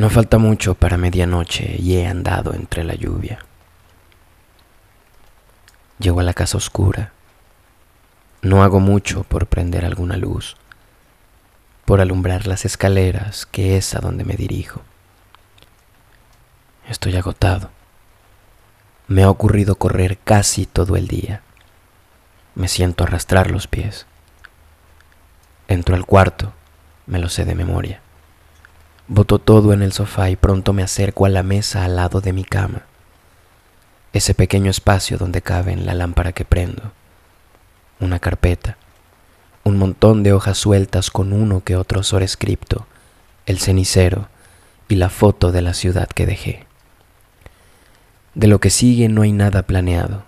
No falta mucho para medianoche y he andado entre la lluvia. Llego a la casa oscura. No hago mucho por prender alguna luz, por alumbrar las escaleras, que es a donde me dirijo. Estoy agotado. Me ha ocurrido correr casi todo el día. Me siento arrastrar los pies. Entro al cuarto, me lo sé de memoria. Boto todo en el sofá y pronto me acerco a la mesa al lado de mi cama, ese pequeño espacio donde caben la lámpara que prendo, una carpeta, un montón de hojas sueltas con uno que otro sobrescripto, el cenicero y la foto de la ciudad que dejé. De lo que sigue no hay nada planeado,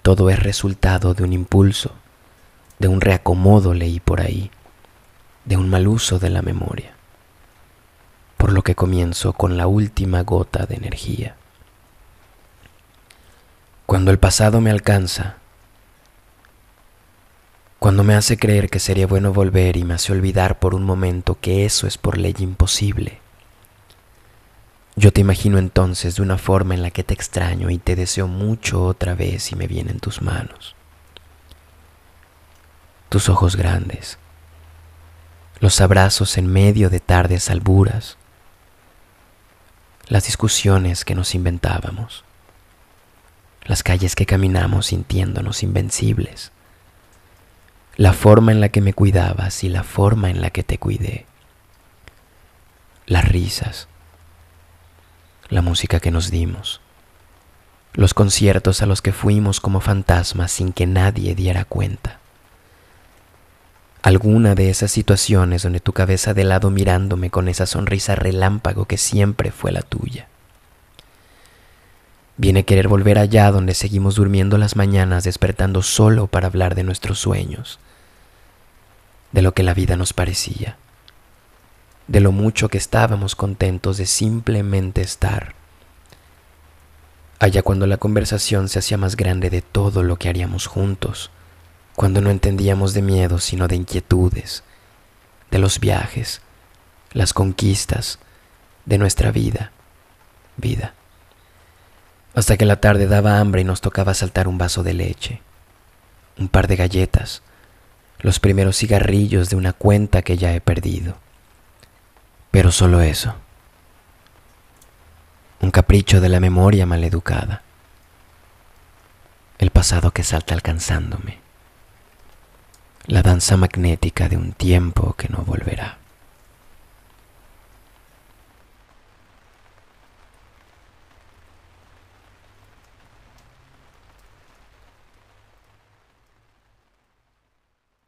todo es resultado de un impulso, de un reacomodo leí por ahí, de un mal uso de la memoria por lo que comienzo con la última gota de energía. Cuando el pasado me alcanza, cuando me hace creer que sería bueno volver y me hace olvidar por un momento que eso es por ley imposible, yo te imagino entonces de una forma en la que te extraño y te deseo mucho otra vez y me vienen tus manos, tus ojos grandes, los abrazos en medio de tardes alburas, las discusiones que nos inventábamos, las calles que caminamos sintiéndonos invencibles, la forma en la que me cuidabas y la forma en la que te cuidé, las risas, la música que nos dimos, los conciertos a los que fuimos como fantasmas sin que nadie diera cuenta alguna de esas situaciones donde tu cabeza de lado mirándome con esa sonrisa relámpago que siempre fue la tuya. Viene querer volver allá donde seguimos durmiendo las mañanas despertando solo para hablar de nuestros sueños, de lo que la vida nos parecía, de lo mucho que estábamos contentos de simplemente estar. Allá cuando la conversación se hacía más grande de todo lo que haríamos juntos, cuando no entendíamos de miedo, sino de inquietudes, de los viajes, las conquistas, de nuestra vida, vida. Hasta que la tarde daba hambre y nos tocaba saltar un vaso de leche, un par de galletas, los primeros cigarrillos de una cuenta que ya he perdido. Pero solo eso. Un capricho de la memoria maleducada. El pasado que salta alcanzándome la danza magnética de un tiempo que no volverá.